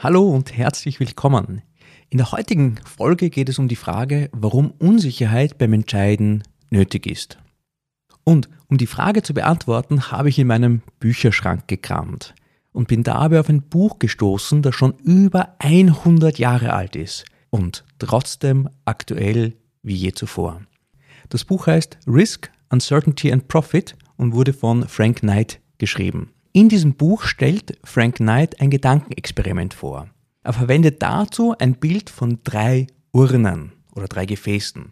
Hallo und herzlich willkommen. In der heutigen Folge geht es um die Frage, warum Unsicherheit beim Entscheiden nötig ist. Und um die Frage zu beantworten, habe ich in meinem Bücherschrank gekramt und bin dabei auf ein Buch gestoßen, das schon über 100 Jahre alt ist und trotzdem aktuell wie je zuvor. Das Buch heißt Risk, Uncertainty and Profit und wurde von Frank Knight geschrieben. In diesem Buch stellt Frank Knight ein Gedankenexperiment vor. Er verwendet dazu ein Bild von drei Urnen oder drei Gefäßen.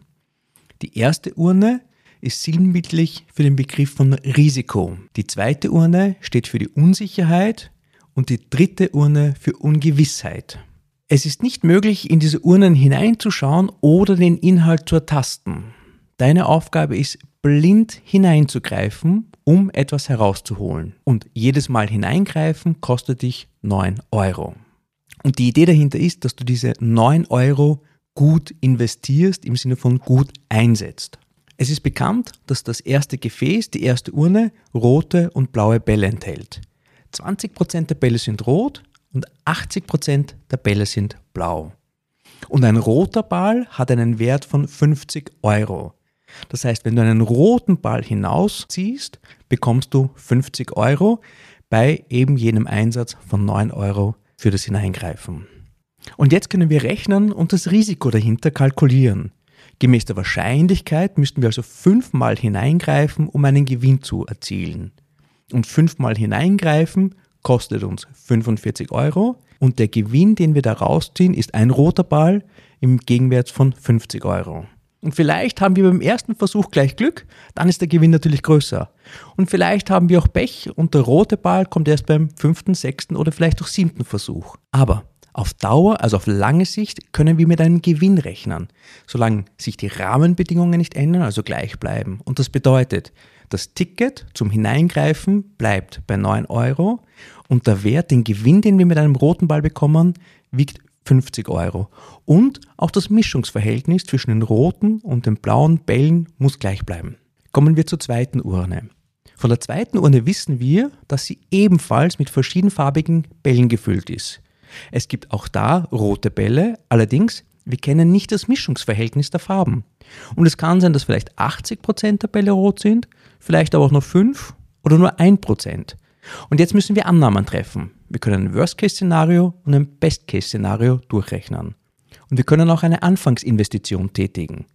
Die erste Urne ist sinnbildlich für den Begriff von Risiko. Die zweite Urne steht für die Unsicherheit und die dritte Urne für Ungewissheit. Es ist nicht möglich, in diese Urnen hineinzuschauen oder den Inhalt zu ertasten. Deine Aufgabe ist, blind hineinzugreifen, um etwas herauszuholen. Und jedes Mal hineingreifen kostet dich 9 Euro. Und die Idee dahinter ist, dass du diese 9 Euro gut investierst, im Sinne von gut einsetzt. Es ist bekannt, dass das erste Gefäß, die erste Urne, rote und blaue Bälle enthält. 20% der Bälle sind rot und 80% der Bälle sind blau. Und ein roter Ball hat einen Wert von 50 Euro. Das heißt, wenn du einen roten Ball hinausziehst, bekommst du 50 Euro bei eben jenem Einsatz von 9 Euro für das Hineingreifen. Und jetzt können wir rechnen und das Risiko dahinter kalkulieren. Gemäß der Wahrscheinlichkeit müssten wir also fünfmal hineingreifen, um einen Gewinn zu erzielen. Und fünfmal hineingreifen kostet uns 45 Euro und der Gewinn, den wir da rausziehen, ist ein roter Ball im Gegenwert von 50 Euro. Und vielleicht haben wir beim ersten Versuch gleich Glück, dann ist der Gewinn natürlich größer. Und vielleicht haben wir auch Pech und der rote Ball kommt erst beim fünften, sechsten oder vielleicht auch siebten Versuch. Aber auf Dauer, also auf lange Sicht, können wir mit einem Gewinn rechnen, solange sich die Rahmenbedingungen nicht ändern, also gleich bleiben. Und das bedeutet, das Ticket zum Hineingreifen bleibt bei 9 Euro und der Wert, den Gewinn, den wir mit einem roten Ball bekommen, wiegt 50 Euro. Und auch das Mischungsverhältnis zwischen den roten und den blauen Bällen muss gleich bleiben. Kommen wir zur zweiten Urne. Von der zweiten Urne wissen wir, dass sie ebenfalls mit verschiedenfarbigen Bällen gefüllt ist. Es gibt auch da rote Bälle, allerdings wir kennen nicht das Mischungsverhältnis der Farben. Und es kann sein, dass vielleicht 80% der Bälle rot sind, vielleicht aber auch nur 5 oder nur 1%. Und jetzt müssen wir Annahmen treffen. Wir können ein Worst-Case-Szenario und ein Best-Case-Szenario durchrechnen. Und wir können auch eine Anfangsinvestition tätigen.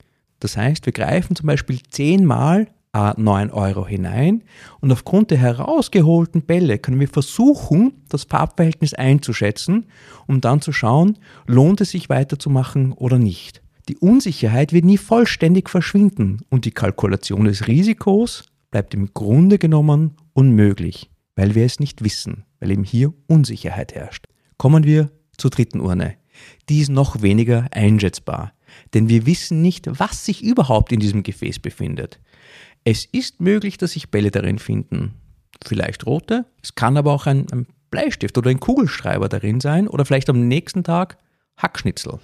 Das heißt, wir greifen zum Beispiel 10 Mal A 9 Euro hinein und aufgrund der herausgeholten Bälle können wir versuchen, das Farbverhältnis einzuschätzen, um dann zu schauen, lohnt es sich weiterzumachen oder nicht. Die Unsicherheit wird nie vollständig verschwinden und die Kalkulation des Risikos bleibt im Grunde genommen unmöglich weil wir es nicht wissen, weil eben hier Unsicherheit herrscht. Kommen wir zur dritten Urne. Die ist noch weniger einschätzbar, denn wir wissen nicht, was sich überhaupt in diesem Gefäß befindet. Es ist möglich, dass sich Bälle darin finden. Vielleicht rote, es kann aber auch ein, ein Bleistift oder ein Kugelschreiber darin sein oder vielleicht am nächsten Tag Hackschnitzel.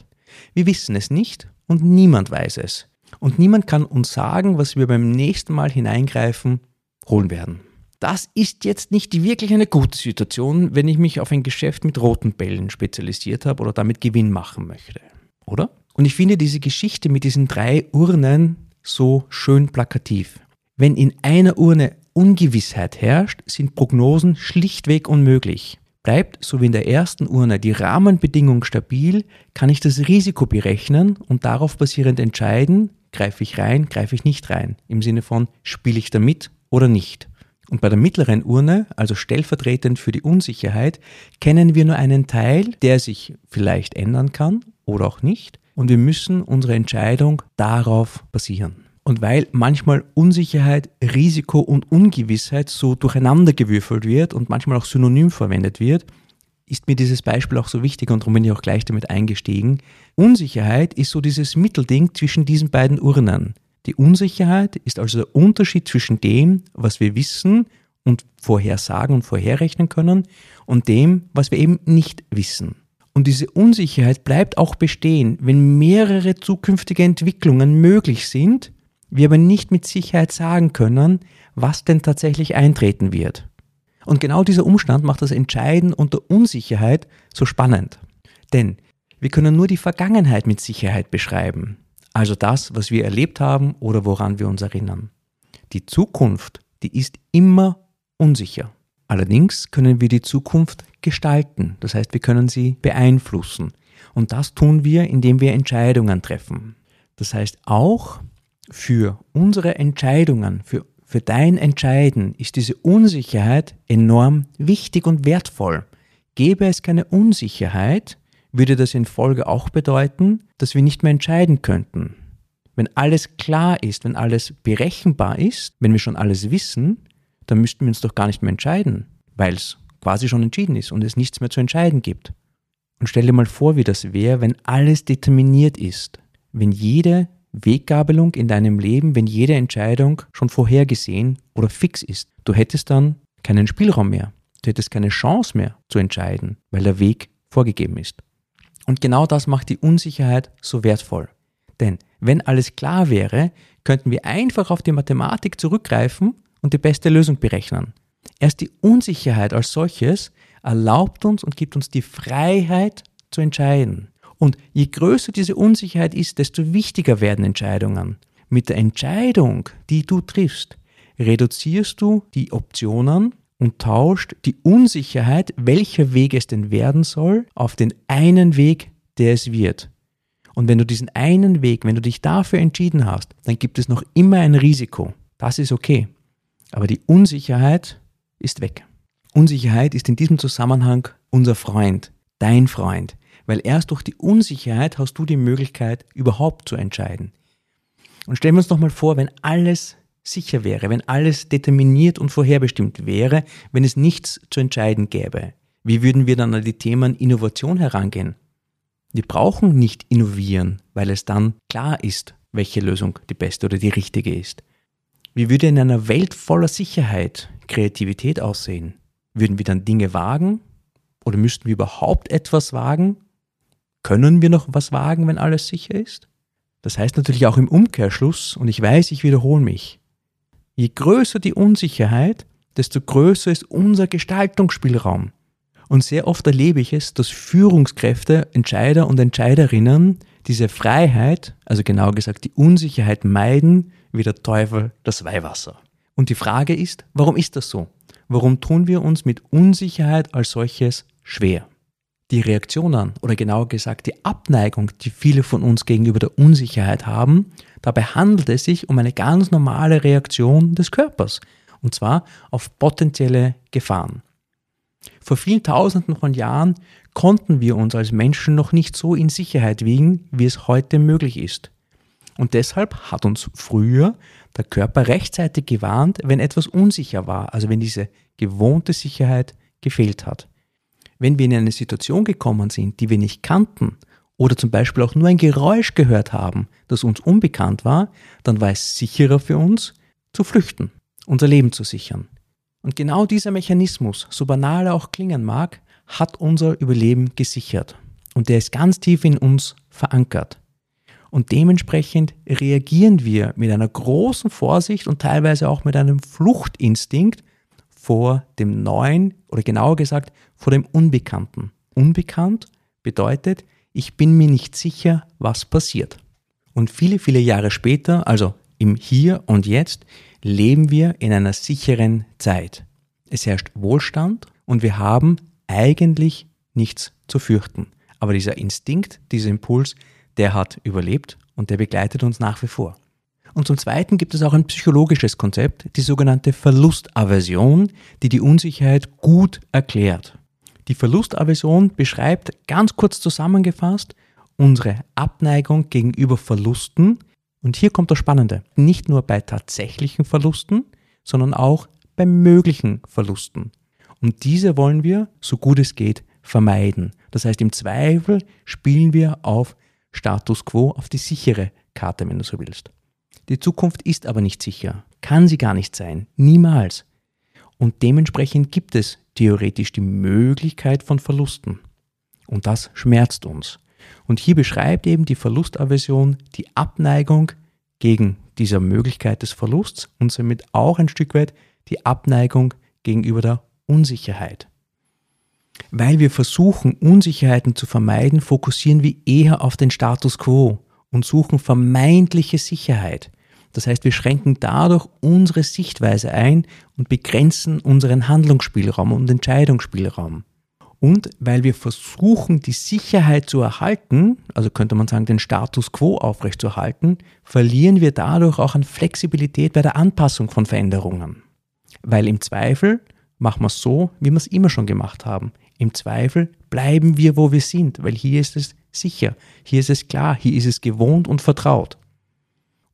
Wir wissen es nicht und niemand weiß es. Und niemand kann uns sagen, was wir beim nächsten Mal hineingreifen holen werden. Das ist jetzt nicht wirklich eine gute Situation, wenn ich mich auf ein Geschäft mit roten Bällen spezialisiert habe oder damit Gewinn machen möchte. Oder? Und ich finde diese Geschichte mit diesen drei Urnen so schön plakativ. Wenn in einer Urne Ungewissheit herrscht, sind Prognosen schlichtweg unmöglich. Bleibt, so wie in der ersten Urne, die Rahmenbedingung stabil, kann ich das Risiko berechnen und darauf basierend entscheiden, greife ich rein, greife ich nicht rein. Im Sinne von, spiele ich damit oder nicht. Und bei der mittleren Urne, also stellvertretend für die Unsicherheit, kennen wir nur einen Teil, der sich vielleicht ändern kann oder auch nicht. Und wir müssen unsere Entscheidung darauf basieren. Und weil manchmal Unsicherheit, Risiko und Ungewissheit so durcheinandergewürfelt wird und manchmal auch synonym verwendet wird, ist mir dieses Beispiel auch so wichtig und darum bin ich auch gleich damit eingestiegen. Unsicherheit ist so dieses Mittelding zwischen diesen beiden Urnen. Die Unsicherheit ist also der Unterschied zwischen dem, was wir wissen und vorhersagen und vorherrechnen können und dem, was wir eben nicht wissen. Und diese Unsicherheit bleibt auch bestehen, wenn mehrere zukünftige Entwicklungen möglich sind, wir aber nicht mit Sicherheit sagen können, was denn tatsächlich eintreten wird. Und genau dieser Umstand macht das Entscheiden unter Unsicherheit so spannend. Denn wir können nur die Vergangenheit mit Sicherheit beschreiben, also das, was wir erlebt haben oder woran wir uns erinnern. Die Zukunft, die ist immer unsicher. Allerdings können wir die Zukunft gestalten, das heißt wir können sie beeinflussen. Und das tun wir, indem wir Entscheidungen treffen. Das heißt auch für unsere Entscheidungen, für, für dein Entscheiden ist diese Unsicherheit enorm wichtig und wertvoll. Gäbe es keine Unsicherheit, würde das in Folge auch bedeuten, dass wir nicht mehr entscheiden könnten. Wenn alles klar ist, wenn alles berechenbar ist, wenn wir schon alles wissen, dann müssten wir uns doch gar nicht mehr entscheiden, weil es quasi schon entschieden ist und es nichts mehr zu entscheiden gibt. Und stell dir mal vor, wie das wäre, wenn alles determiniert ist, wenn jede Weggabelung in deinem Leben, wenn jede Entscheidung schon vorhergesehen oder fix ist. Du hättest dann keinen Spielraum mehr. Du hättest keine Chance mehr zu entscheiden, weil der Weg vorgegeben ist. Und genau das macht die Unsicherheit so wertvoll. Denn wenn alles klar wäre, könnten wir einfach auf die Mathematik zurückgreifen und die beste Lösung berechnen. Erst die Unsicherheit als solches erlaubt uns und gibt uns die Freiheit zu entscheiden. Und je größer diese Unsicherheit ist, desto wichtiger werden Entscheidungen. Mit der Entscheidung, die du triffst, reduzierst du die Optionen und tauscht die Unsicherheit, welcher Weg es denn werden soll, auf den einen Weg, der es wird. Und wenn du diesen einen Weg, wenn du dich dafür entschieden hast, dann gibt es noch immer ein Risiko. Das ist okay. Aber die Unsicherheit ist weg. Unsicherheit ist in diesem Zusammenhang unser Freund, dein Freund, weil erst durch die Unsicherheit hast du die Möglichkeit, überhaupt zu entscheiden. Und stellen wir uns noch mal vor, wenn alles sicher wäre, wenn alles determiniert und vorherbestimmt wäre, wenn es nichts zu entscheiden gäbe. Wie würden wir dann an die Themen Innovation herangehen? Wir brauchen nicht innovieren, weil es dann klar ist, welche Lösung die beste oder die richtige ist. Wie würde in einer Welt voller Sicherheit Kreativität aussehen? Würden wir dann Dinge wagen? Oder müssten wir überhaupt etwas wagen? Können wir noch was wagen, wenn alles sicher ist? Das heißt natürlich auch im Umkehrschluss, und ich weiß, ich wiederhole mich, je größer die Unsicherheit, desto größer ist unser Gestaltungsspielraum. Und sehr oft erlebe ich es, dass Führungskräfte, Entscheider und Entscheiderinnen diese Freiheit, also genau gesagt die Unsicherheit meiden, wie der Teufel das Weihwasser. Und die Frage ist, warum ist das so? Warum tun wir uns mit Unsicherheit als solches schwer? Die Reaktionen oder genauer gesagt die Abneigung, die viele von uns gegenüber der Unsicherheit haben, dabei handelt es sich um eine ganz normale Reaktion des Körpers, und zwar auf potenzielle Gefahren. Vor vielen Tausenden von Jahren konnten wir uns als Menschen noch nicht so in Sicherheit wiegen, wie es heute möglich ist. Und deshalb hat uns früher der Körper rechtzeitig gewarnt, wenn etwas unsicher war, also wenn diese gewohnte Sicherheit gefehlt hat. Wenn wir in eine Situation gekommen sind, die wir nicht kannten oder zum Beispiel auch nur ein Geräusch gehört haben, das uns unbekannt war, dann war es sicherer für uns, zu flüchten, unser Leben zu sichern. Und genau dieser Mechanismus, so banal er auch klingen mag, hat unser Überleben gesichert. Und der ist ganz tief in uns verankert. Und dementsprechend reagieren wir mit einer großen Vorsicht und teilweise auch mit einem Fluchtinstinkt vor dem Neuen oder genauer gesagt vor dem Unbekannten. Unbekannt bedeutet, ich bin mir nicht sicher, was passiert. Und viele, viele Jahre später, also im Hier und Jetzt, leben wir in einer sicheren Zeit. Es herrscht Wohlstand und wir haben eigentlich nichts zu fürchten. Aber dieser Instinkt, dieser Impuls, der hat überlebt und der begleitet uns nach wie vor. Und zum Zweiten gibt es auch ein psychologisches Konzept, die sogenannte Verlustaversion, die die Unsicherheit gut erklärt. Die Verlustaversion beschreibt ganz kurz zusammengefasst unsere Abneigung gegenüber Verlusten. Und hier kommt das Spannende. Nicht nur bei tatsächlichen Verlusten, sondern auch bei möglichen Verlusten. Und diese wollen wir, so gut es geht, vermeiden. Das heißt, im Zweifel spielen wir auf Status quo, auf die sichere Karte, wenn du so willst. Die Zukunft ist aber nicht sicher, kann sie gar nicht sein, niemals. Und dementsprechend gibt es theoretisch die Möglichkeit von Verlusten. Und das schmerzt uns. Und hier beschreibt eben die Verlustaversion die Abneigung gegen dieser Möglichkeit des Verlusts und somit auch ein Stück weit die Abneigung gegenüber der Unsicherheit. Weil wir versuchen, Unsicherheiten zu vermeiden, fokussieren wir eher auf den Status quo und suchen vermeintliche Sicherheit. Das heißt, wir schränken dadurch unsere Sichtweise ein und begrenzen unseren Handlungsspielraum und Entscheidungsspielraum. Und weil wir versuchen, die Sicherheit zu erhalten, also könnte man sagen, den Status quo aufrechtzuerhalten, verlieren wir dadurch auch an Flexibilität bei der Anpassung von Veränderungen. Weil im Zweifel machen wir es so, wie wir es immer schon gemacht haben. Im Zweifel bleiben wir, wo wir sind, weil hier ist es sicher, hier ist es klar, hier ist es gewohnt und vertraut.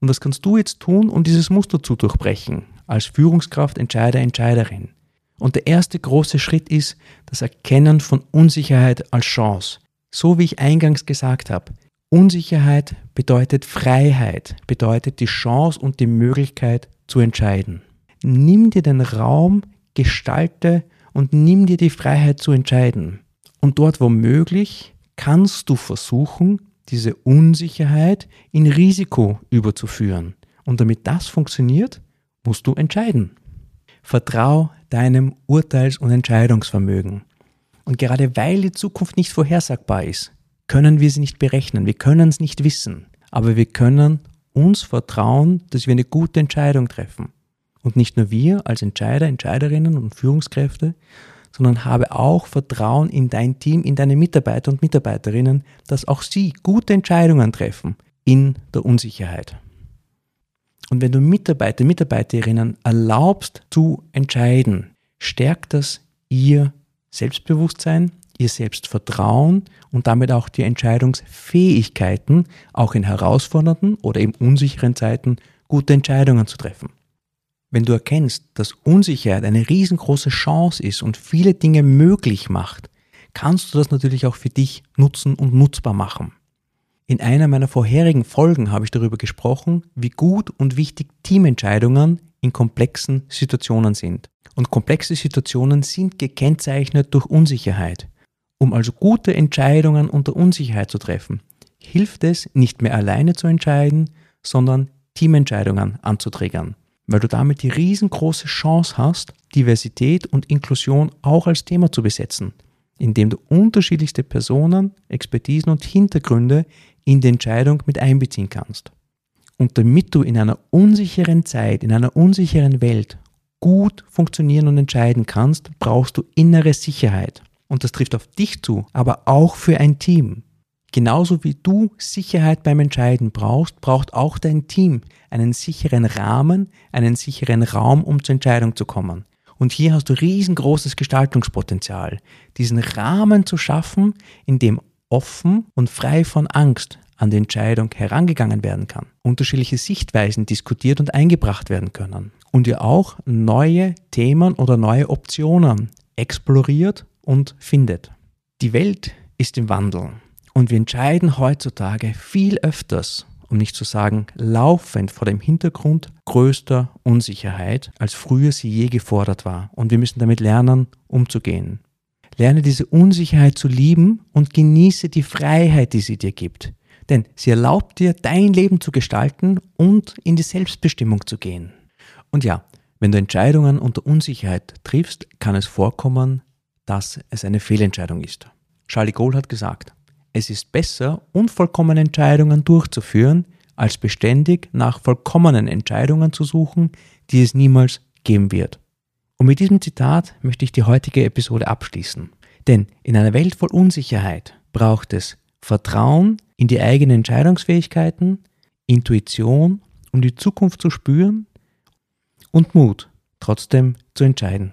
Und was kannst du jetzt tun, um dieses Muster zu durchbrechen, als Führungskraft, Entscheider, Entscheiderin? Und der erste große Schritt ist das Erkennen von Unsicherheit als Chance. So wie ich eingangs gesagt habe, Unsicherheit bedeutet Freiheit, bedeutet die Chance und die Möglichkeit zu entscheiden. Nimm dir den Raum, gestalte und nimm dir die Freiheit zu entscheiden. Und dort, wo möglich, kannst du versuchen, diese Unsicherheit in Risiko überzuführen. Und damit das funktioniert, musst du entscheiden. Vertrau deinem Urteils- und Entscheidungsvermögen. Und gerade weil die Zukunft nicht vorhersagbar ist, können wir sie nicht berechnen, wir können es nicht wissen, aber wir können uns vertrauen, dass wir eine gute Entscheidung treffen. Und nicht nur wir als Entscheider, Entscheiderinnen und Führungskräfte, sondern habe auch Vertrauen in dein Team, in deine Mitarbeiter und Mitarbeiterinnen, dass auch sie gute Entscheidungen treffen in der Unsicherheit. Und wenn du Mitarbeiter, Mitarbeiterinnen erlaubst zu entscheiden, stärkt das ihr Selbstbewusstsein, ihr Selbstvertrauen und damit auch die Entscheidungsfähigkeiten, auch in herausfordernden oder eben unsicheren Zeiten gute Entscheidungen zu treffen. Wenn du erkennst, dass Unsicherheit eine riesengroße Chance ist und viele Dinge möglich macht, kannst du das natürlich auch für dich nutzen und nutzbar machen. In einer meiner vorherigen Folgen habe ich darüber gesprochen, wie gut und wichtig Teamentscheidungen in komplexen Situationen sind. Und komplexe Situationen sind gekennzeichnet durch Unsicherheit. Um also gute Entscheidungen unter Unsicherheit zu treffen, hilft es, nicht mehr alleine zu entscheiden, sondern Teamentscheidungen anzuträgern, weil du damit die riesengroße Chance hast, Diversität und Inklusion auch als Thema zu besetzen, indem du unterschiedlichste Personen, Expertisen und Hintergründe in die Entscheidung mit einbeziehen kannst. Und damit du in einer unsicheren Zeit, in einer unsicheren Welt gut funktionieren und entscheiden kannst, brauchst du innere Sicherheit. Und das trifft auf dich zu, aber auch für ein Team. Genauso wie du Sicherheit beim Entscheiden brauchst, braucht auch dein Team einen sicheren Rahmen, einen sicheren Raum, um zur Entscheidung zu kommen. Und hier hast du riesengroßes Gestaltungspotenzial, diesen Rahmen zu schaffen, in dem offen und frei von Angst an die Entscheidung herangegangen werden kann, unterschiedliche Sichtweisen diskutiert und eingebracht werden können und ihr auch neue Themen oder neue Optionen exploriert und findet. Die Welt ist im Wandel und wir entscheiden heutzutage viel öfters, um nicht zu sagen laufend vor dem Hintergrund größter Unsicherheit, als früher sie je gefordert war und wir müssen damit lernen, umzugehen. Lerne diese Unsicherheit zu lieben und genieße die Freiheit, die sie dir gibt. Denn sie erlaubt dir, dein Leben zu gestalten und in die Selbstbestimmung zu gehen. Und ja, wenn du Entscheidungen unter Unsicherheit triffst, kann es vorkommen, dass es eine Fehlentscheidung ist. Charlie Gold hat gesagt, es ist besser, unvollkommene Entscheidungen durchzuführen, als beständig nach vollkommenen Entscheidungen zu suchen, die es niemals geben wird. Und mit diesem Zitat möchte ich die heutige Episode abschließen. Denn in einer Welt voll Unsicherheit braucht es Vertrauen in die eigenen Entscheidungsfähigkeiten, Intuition, um die Zukunft zu spüren und Mut, trotzdem zu entscheiden.